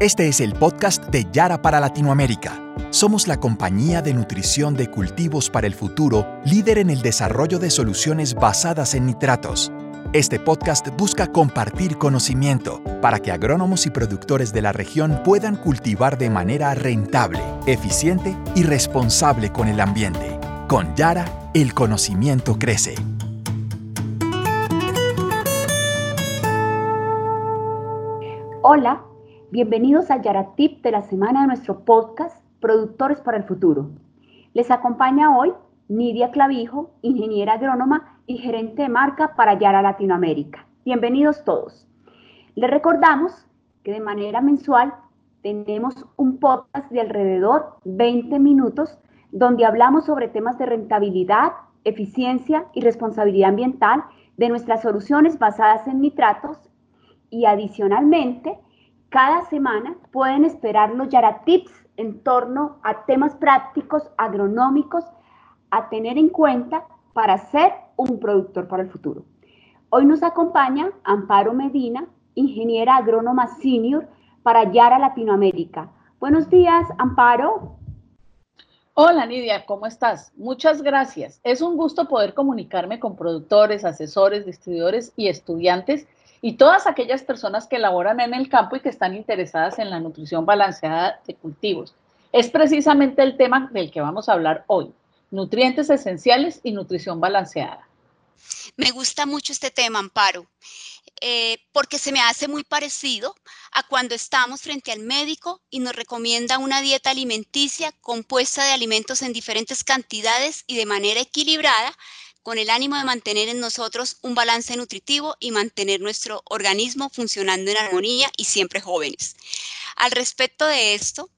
Este es el podcast de Yara para Latinoamérica. Somos la compañía de nutrición de cultivos para el futuro, líder en el desarrollo de soluciones basadas en nitratos. Este podcast busca compartir conocimiento para que agrónomos y productores de la región puedan cultivar de manera rentable, eficiente y responsable con el ambiente. Con Yara, el conocimiento crece. Hola, bienvenidos al Yaratip de la semana de nuestro podcast Productores para el Futuro. Les acompaña hoy Nidia Clavijo, ingeniera agrónoma y gerente de marca para Yara Latinoamérica. Bienvenidos todos. Les recordamos que de manera mensual tenemos un podcast de alrededor 20 minutos donde hablamos sobre temas de rentabilidad, eficiencia y responsabilidad ambiental de nuestras soluciones basadas en nitratos y adicionalmente, cada semana pueden esperar los Yara Tips en torno a temas prácticos agronómicos a tener en cuenta para ser un productor para el futuro. Hoy nos acompaña Amparo Medina, ingeniera agrónoma senior para Yara Latinoamérica. Buenos días, Amparo. Hola Nidia, ¿cómo estás? Muchas gracias. Es un gusto poder comunicarme con productores, asesores, distribuidores y estudiantes y todas aquellas personas que laboran en el campo y que están interesadas en la nutrición balanceada de cultivos. Es precisamente el tema del que vamos a hablar hoy, nutrientes esenciales y nutrición balanceada. Me gusta mucho este tema, Amparo, eh, porque se me hace muy parecido a cuando estamos frente al médico y nos recomienda una dieta alimenticia compuesta de alimentos en diferentes cantidades y de manera equilibrada con el ánimo de mantener en nosotros un balance nutritivo y mantener nuestro organismo funcionando en armonía y siempre jóvenes. Al respecto de esto,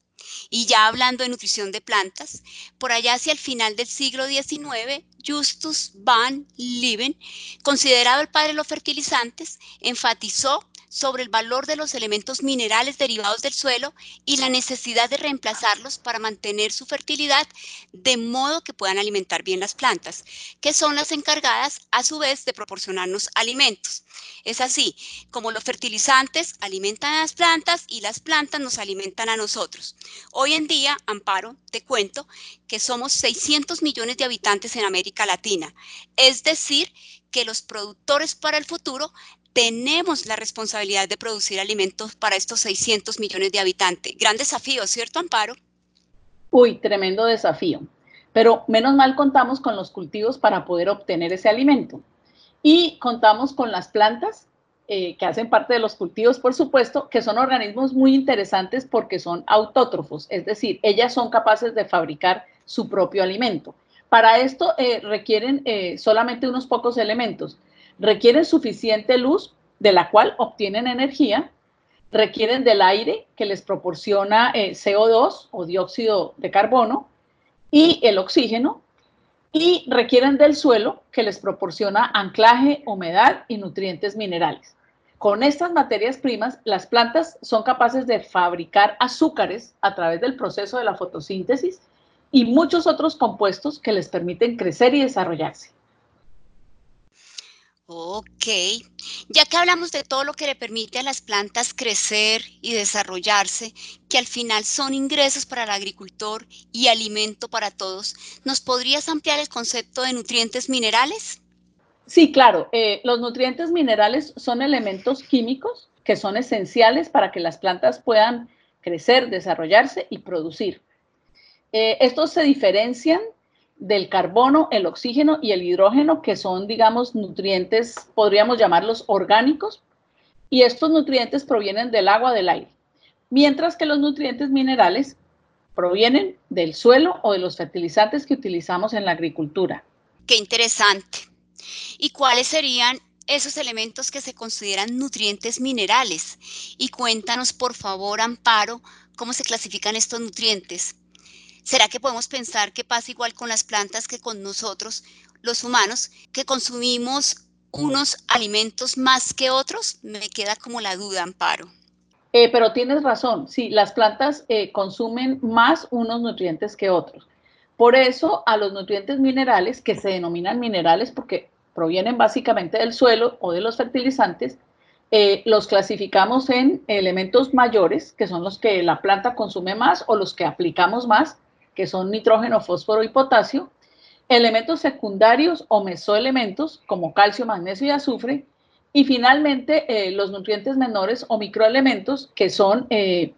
y ya hablando de nutrición de plantas, por allá hacia el final del siglo XIX, Justus van Lieben, considerado el padre de los fertilizantes, enfatizó sobre el valor de los elementos minerales derivados del suelo y la necesidad de reemplazarlos para mantener su fertilidad de modo que puedan alimentar bien las plantas, que son las encargadas a su vez de proporcionarnos alimentos. Es así, como los fertilizantes alimentan a las plantas y las plantas nos alimentan a nosotros. Hoy en día, Amparo, te cuento que somos 600 millones de habitantes en América Latina, es decir, que los productores para el futuro tenemos la responsabilidad de producir alimentos para estos 600 millones de habitantes. Gran desafío, ¿cierto, Amparo? Uy, tremendo desafío. Pero menos mal contamos con los cultivos para poder obtener ese alimento. Y contamos con las plantas eh, que hacen parte de los cultivos, por supuesto, que son organismos muy interesantes porque son autótrofos, es decir, ellas son capaces de fabricar su propio alimento. Para esto eh, requieren eh, solamente unos pocos elementos requieren suficiente luz de la cual obtienen energía, requieren del aire que les proporciona eh, CO2 o dióxido de carbono y el oxígeno, y requieren del suelo que les proporciona anclaje, humedad y nutrientes minerales. Con estas materias primas, las plantas son capaces de fabricar azúcares a través del proceso de la fotosíntesis y muchos otros compuestos que les permiten crecer y desarrollarse. Ok, ya que hablamos de todo lo que le permite a las plantas crecer y desarrollarse, que al final son ingresos para el agricultor y alimento para todos, ¿nos podrías ampliar el concepto de nutrientes minerales? Sí, claro. Eh, los nutrientes minerales son elementos químicos que son esenciales para que las plantas puedan crecer, desarrollarse y producir. Eh, estos se diferencian del carbono, el oxígeno y el hidrógeno, que son, digamos, nutrientes, podríamos llamarlos orgánicos, y estos nutrientes provienen del agua, del aire, mientras que los nutrientes minerales provienen del suelo o de los fertilizantes que utilizamos en la agricultura. Qué interesante. ¿Y cuáles serían esos elementos que se consideran nutrientes minerales? Y cuéntanos, por favor, Amparo, cómo se clasifican estos nutrientes. ¿Será que podemos pensar que pasa igual con las plantas que con nosotros, los humanos, que consumimos unos alimentos más que otros? Me queda como la duda, Amparo. Eh, pero tienes razón, sí, las plantas eh, consumen más unos nutrientes que otros. Por eso a los nutrientes minerales, que se denominan minerales porque provienen básicamente del suelo o de los fertilizantes, eh, los clasificamos en elementos mayores, que son los que la planta consume más o los que aplicamos más, que son nitrógeno, fósforo y potasio, elementos secundarios o mesoelementos como calcio, magnesio y azufre, y finalmente eh, los nutrientes menores o microelementos que son eh,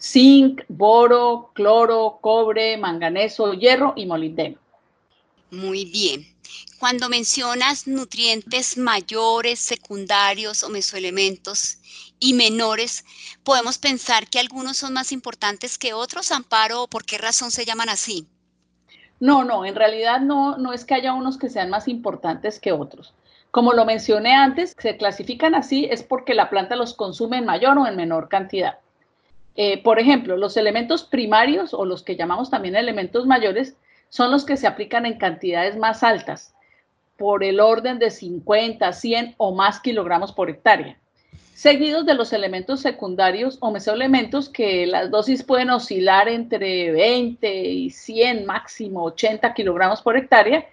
zinc, boro, cloro, cobre, manganeso, hierro y molibdeno. Muy bien. Cuando mencionas nutrientes mayores, secundarios o mesoelementos y menores, ¿podemos pensar que algunos son más importantes que otros, Amparo, o por qué razón se llaman así? No, no, en realidad no, no es que haya unos que sean más importantes que otros. Como lo mencioné antes, se clasifican así es porque la planta los consume en mayor o en menor cantidad. Eh, por ejemplo, los elementos primarios o los que llamamos también elementos mayores son los que se aplican en cantidades más altas, por el orden de 50, 100 o más kilogramos por hectárea, seguidos de los elementos secundarios o mesoelementos que las dosis pueden oscilar entre 20 y 100, máximo 80 kilogramos por hectárea,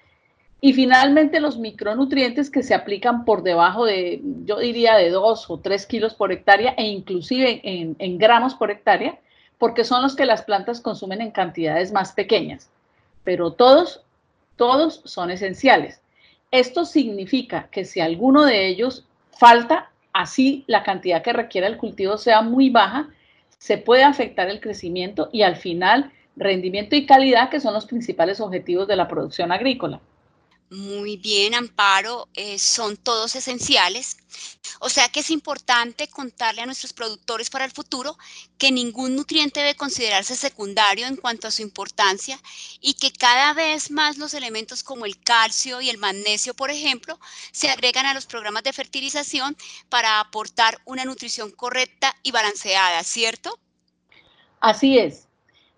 y finalmente los micronutrientes que se aplican por debajo de, yo diría, de 2 o 3 kilos por hectárea e inclusive en, en, gramos por hectárea, porque son los que las plantas consumen en cantidades más pequeñas. Pero todos, todos son esenciales. Esto significa que si alguno de ellos falta, así la cantidad que requiere el cultivo sea muy baja, se puede afectar el crecimiento y al final rendimiento y calidad, que son los principales objetivos de la producción agrícola. Muy bien, Amparo, eh, son todos esenciales. O sea que es importante contarle a nuestros productores para el futuro que ningún nutriente debe considerarse secundario en cuanto a su importancia y que cada vez más los elementos como el calcio y el magnesio, por ejemplo, se agregan a los programas de fertilización para aportar una nutrición correcta y balanceada, ¿cierto? Así es.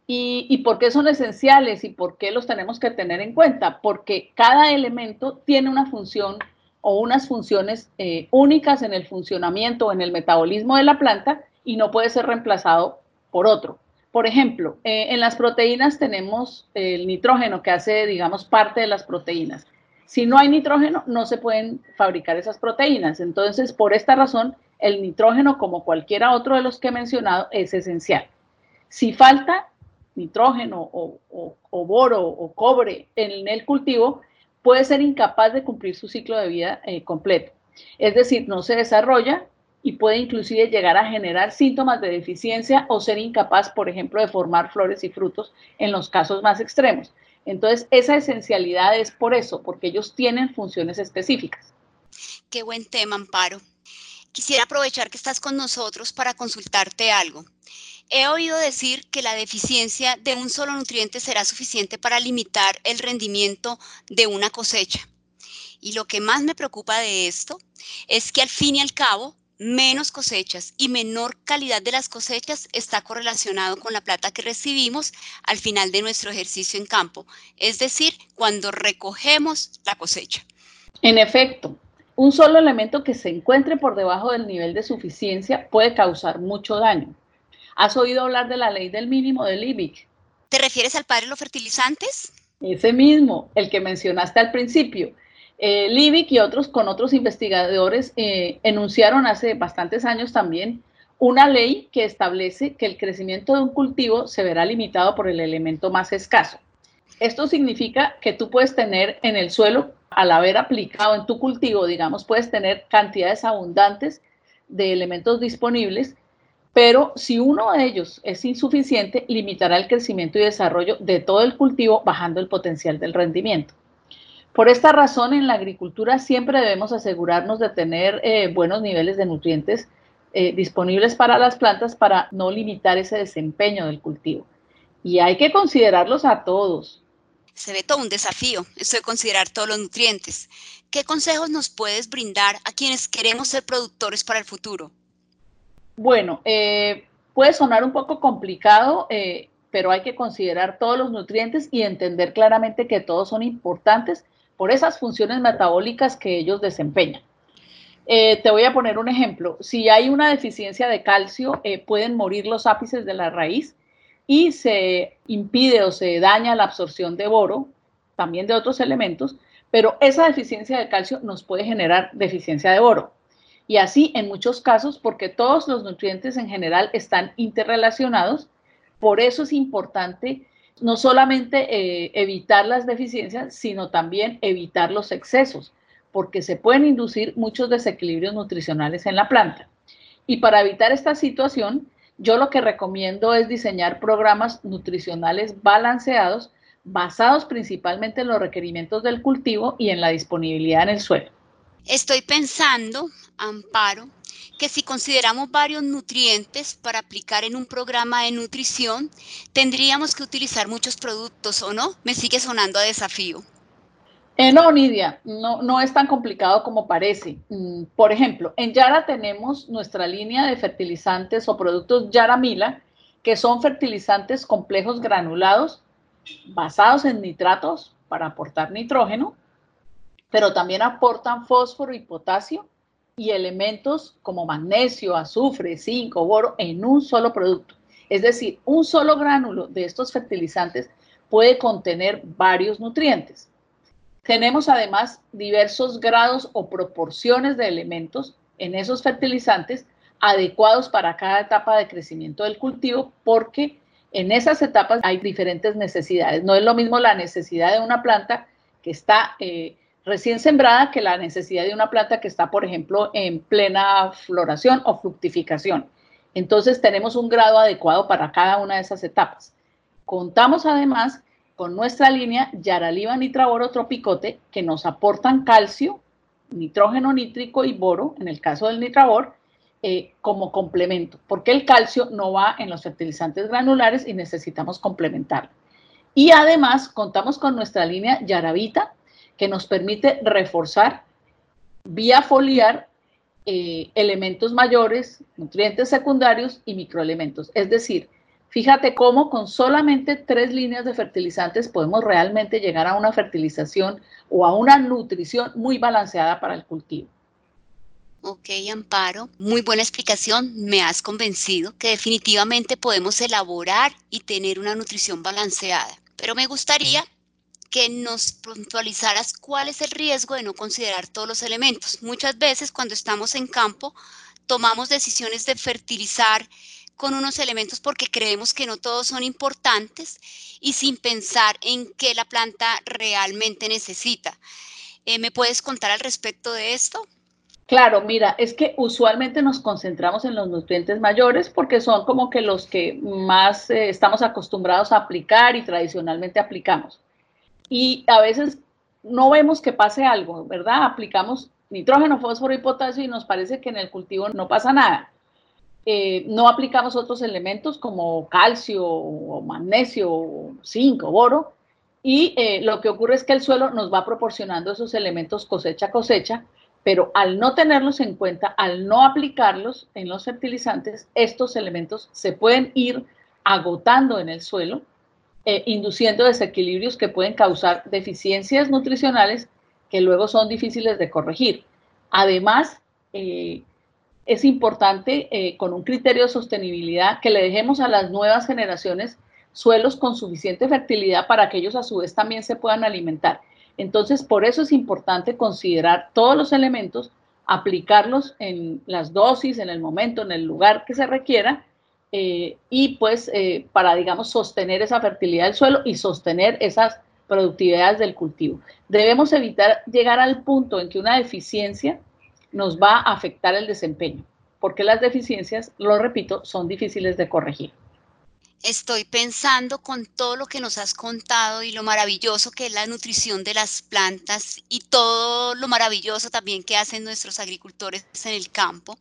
¿Y, por qué son esenciales y por qué los tenemos que tener en cuenta? Porque cada elemento tiene una función o unas funciones eh, únicas en el funcionamiento o en el metabolismo de la planta y no puede ser reemplazado por otro. Por ejemplo, eh, en las proteínas tenemos el nitrógeno que hace, digamos, parte de las proteínas. Si no hay nitrógeno, no se pueden fabricar esas proteínas. Entonces, por esta razón, el nitrógeno, como cualquiera otro de los que he mencionado, es esencial. Si falta, nitrógeno o, boro o cobre en el cultivo, puede ser incapaz de cumplir su ciclo de vida eh, completo. Es decir, no se desarrolla y puede inclusive llegar a generar síntomas de deficiencia o ser incapaz, por ejemplo, de formar flores y frutos en los casos más extremos. Entonces, esa esencialidad es por eso, porque ellos tienen funciones específicas. Qué buen tema, Amparo. Quisiera aprovechar que estás con nosotros para consultarte algo. He oído decir que la deficiencia de un solo nutriente será suficiente para limitar el rendimiento de una cosecha. Y lo que más me preocupa de esto es que al fin y al cabo, menos cosechas y menor calidad de las cosechas está correlacionado con la plata que recibimos al final de nuestro ejercicio en campo, es decir, cuando recogemos la cosecha. En efecto, un solo elemento que se encuentre por debajo del nivel de suficiencia puede causar mucho daño. ¿Has oído hablar de la ley del mínimo del IBIC? ¿Te refieres al padre de los fertilizantes? Ese mismo, el que mencionaste al principio. Eh, Libic y otros con otros investigadores eh, enunciaron hace bastantes años también una ley que establece que el crecimiento de un cultivo se verá limitado por el elemento más escaso. Esto significa que tú puedes tener en el suelo, al haber aplicado en tu cultivo, digamos, puedes tener cantidades abundantes de elementos disponibles pero si uno de ellos es insuficiente, limitará el crecimiento y desarrollo de todo el cultivo, bajando el potencial del rendimiento. Por esta razón, en la agricultura siempre debemos asegurarnos de tener eh, buenos niveles de nutrientes eh, disponibles para las plantas para no limitar ese desempeño del cultivo. Y hay que considerarlos a todos. Se ve todo un desafío, esto de considerar todos los nutrientes. ¿Qué consejos nos puedes brindar a quienes queremos ser productores para el futuro? Bueno, eh, puede sonar un poco complicado, eh, pero hay que considerar todos los nutrientes y entender claramente que todos son importantes por esas funciones metabólicas que ellos desempeñan. Eh, te voy a poner un ejemplo. Si hay una deficiencia de calcio, pueden morir los ápices de la raíz y se impide o se daña la absorción de boro, también de otros elementos, pero esa deficiencia de calcio nos puede generar deficiencia de boro. Y así en muchos casos, porque todos los nutrientes en general están interrelacionados, por eso es importante no solamente eh, evitar las deficiencias, sino también evitar los excesos, porque se pueden inducir muchos desequilibrios nutricionales en la planta. Y para evitar esta situación, yo lo que recomiendo es diseñar programas nutricionales balanceados basados principalmente en los requerimientos del cultivo y en la disponibilidad en el suelo. Estoy pensando, Amparo, que si consideramos varios nutrientes para aplicar en un programa de nutrición, tendríamos que utilizar muchos productos, ¿o no? Me sigue sonando a desafío. Eh, no, Nidia, no, es tan complicado como parece. Mm, por ejemplo, en Yara tenemos nuestra línea de fertilizantes o productos Yara Mila, que son fertilizantes complejos granulados basados en nitratos para aportar nitrógeno, pero también aportan fósforo y potasio y elementos como magnesio, azufre, zinc, boro en un solo producto. Es decir, un solo gránulo de estos fertilizantes puede contener varios nutrientes. Tenemos además diversos grados o proporciones de elementos en esos fertilizantes adecuados para cada etapa de crecimiento del cultivo porque en esas etapas hay diferentes necesidades. No es lo mismo la necesidad de una planta que está eh, recién sembrada que la necesidad de una planta que está, por ejemplo, en plena floración o fructificación. Entonces tenemos un grado adecuado para cada una de esas etapas. Contamos además con nuestra línea Yaraliva Nitraboro Tropicote que nos aportan calcio, nitrógeno nítrico y boro, en el caso del nitrabor, eh, como complemento, porque el calcio no va en los fertilizantes granulares y necesitamos complementarlo. Y además contamos con nuestra línea Yaravita, que nos permite reforzar vía foliar eh, elementos mayores, nutrientes secundarios y microelementos. Es decir, fíjate cómo con solamente tres líneas de fertilizantes podemos realmente llegar a una fertilización o a una nutrición muy balanceada para el cultivo. Ok, Amparo, muy buena explicación. Me has convencido que definitivamente podemos elaborar y tener una nutrición balanceada. Pero me gustaría que nos puntualizaras cuál es el riesgo de no considerar todos los elementos. Muchas veces cuando estamos en campo tomamos decisiones de fertilizar con unos elementos porque creemos que no todos son importantes y sin pensar en qué la planta realmente necesita. Eh, ¿Me puedes contar al respecto de esto? Claro, mira, es que usualmente nos concentramos en los nutrientes mayores porque son como que los que más eh, estamos acostumbrados a aplicar y tradicionalmente aplicamos y a veces no vemos que pase algo, ¿verdad? Aplicamos nitrógeno, fósforo y potasio y nos parece que en el cultivo no pasa nada. Eh, no aplicamos otros elementos como calcio magnesio, zinc o boro, y eh, lo que ocurre es que el suelo nos va proporcionando esos elementos cosecha a cosecha, pero al no tenerlos en cuenta, al no aplicarlos en los fertilizantes, estos elementos se pueden ir agotando en el suelo eh, induciendo desequilibrios que pueden causar deficiencias nutricionales que luego son difíciles de corregir. Además, eh, es importante eh, con un criterio de sostenibilidad que le dejemos a las nuevas generaciones suelos con suficiente fertilidad para que ellos a su vez también se puedan alimentar. Entonces, por eso es importante considerar todos los elementos, aplicarlos en las dosis, en el momento, en el lugar que se requiera eh, y pues eh, para, digamos, sostener esa fertilidad del suelo y sostener esas productividades del cultivo. Debemos evitar llegar al punto en que una deficiencia nos va a afectar el desempeño, porque las deficiencias, lo repito, son difíciles de corregir. Estoy pensando con todo lo que nos has contado y lo maravilloso que es la nutrición de las plantas y todo lo maravilloso también que hacen nuestros agricultores en el campo.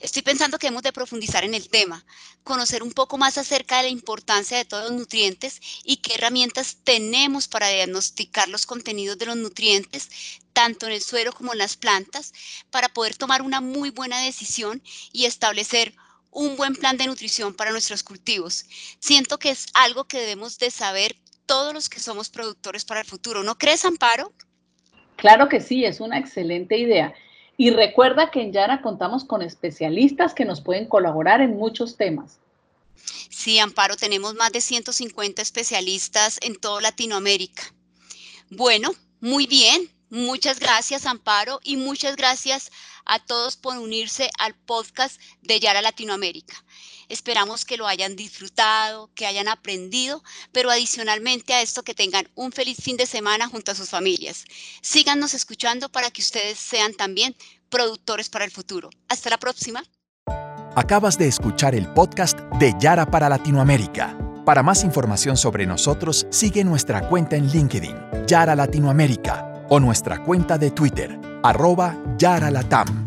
Estoy pensando que hemos de profundizar en el tema, conocer un poco más acerca de la importancia de todos los nutrientes y qué herramientas tenemos para diagnosticar los contenidos de los nutrientes, tanto en el suelo como en las plantas, para poder tomar una muy buena decisión y establecer un buen plan de nutrición para nuestros cultivos. Siento que es algo que debemos de saber todos los que somos productores para el futuro. ¿No crees, Amparo? Claro que sí, es una excelente idea. Y recuerda que en Yara contamos con especialistas que nos pueden colaborar en muchos temas. Sí, Amparo, tenemos más de 150 especialistas en toda Latinoamérica. Bueno, muy bien, Muchas gracias, Amparo, y muchas gracias a todos por unirse al podcast de Yara Latinoamérica. Esperamos que lo hayan disfrutado, que hayan aprendido, pero adicionalmente a esto que tengan un feliz fin de semana junto a sus familias. Síganos escuchando para que ustedes sean también productores para el futuro. Hasta la próxima. Acabas de escuchar el podcast de Yara para Latinoamérica. Para más información sobre nosotros, sigue nuestra cuenta en LinkedIn, Yara Latinoamérica, o nuestra cuenta de Twitter, arroba Yara Latam.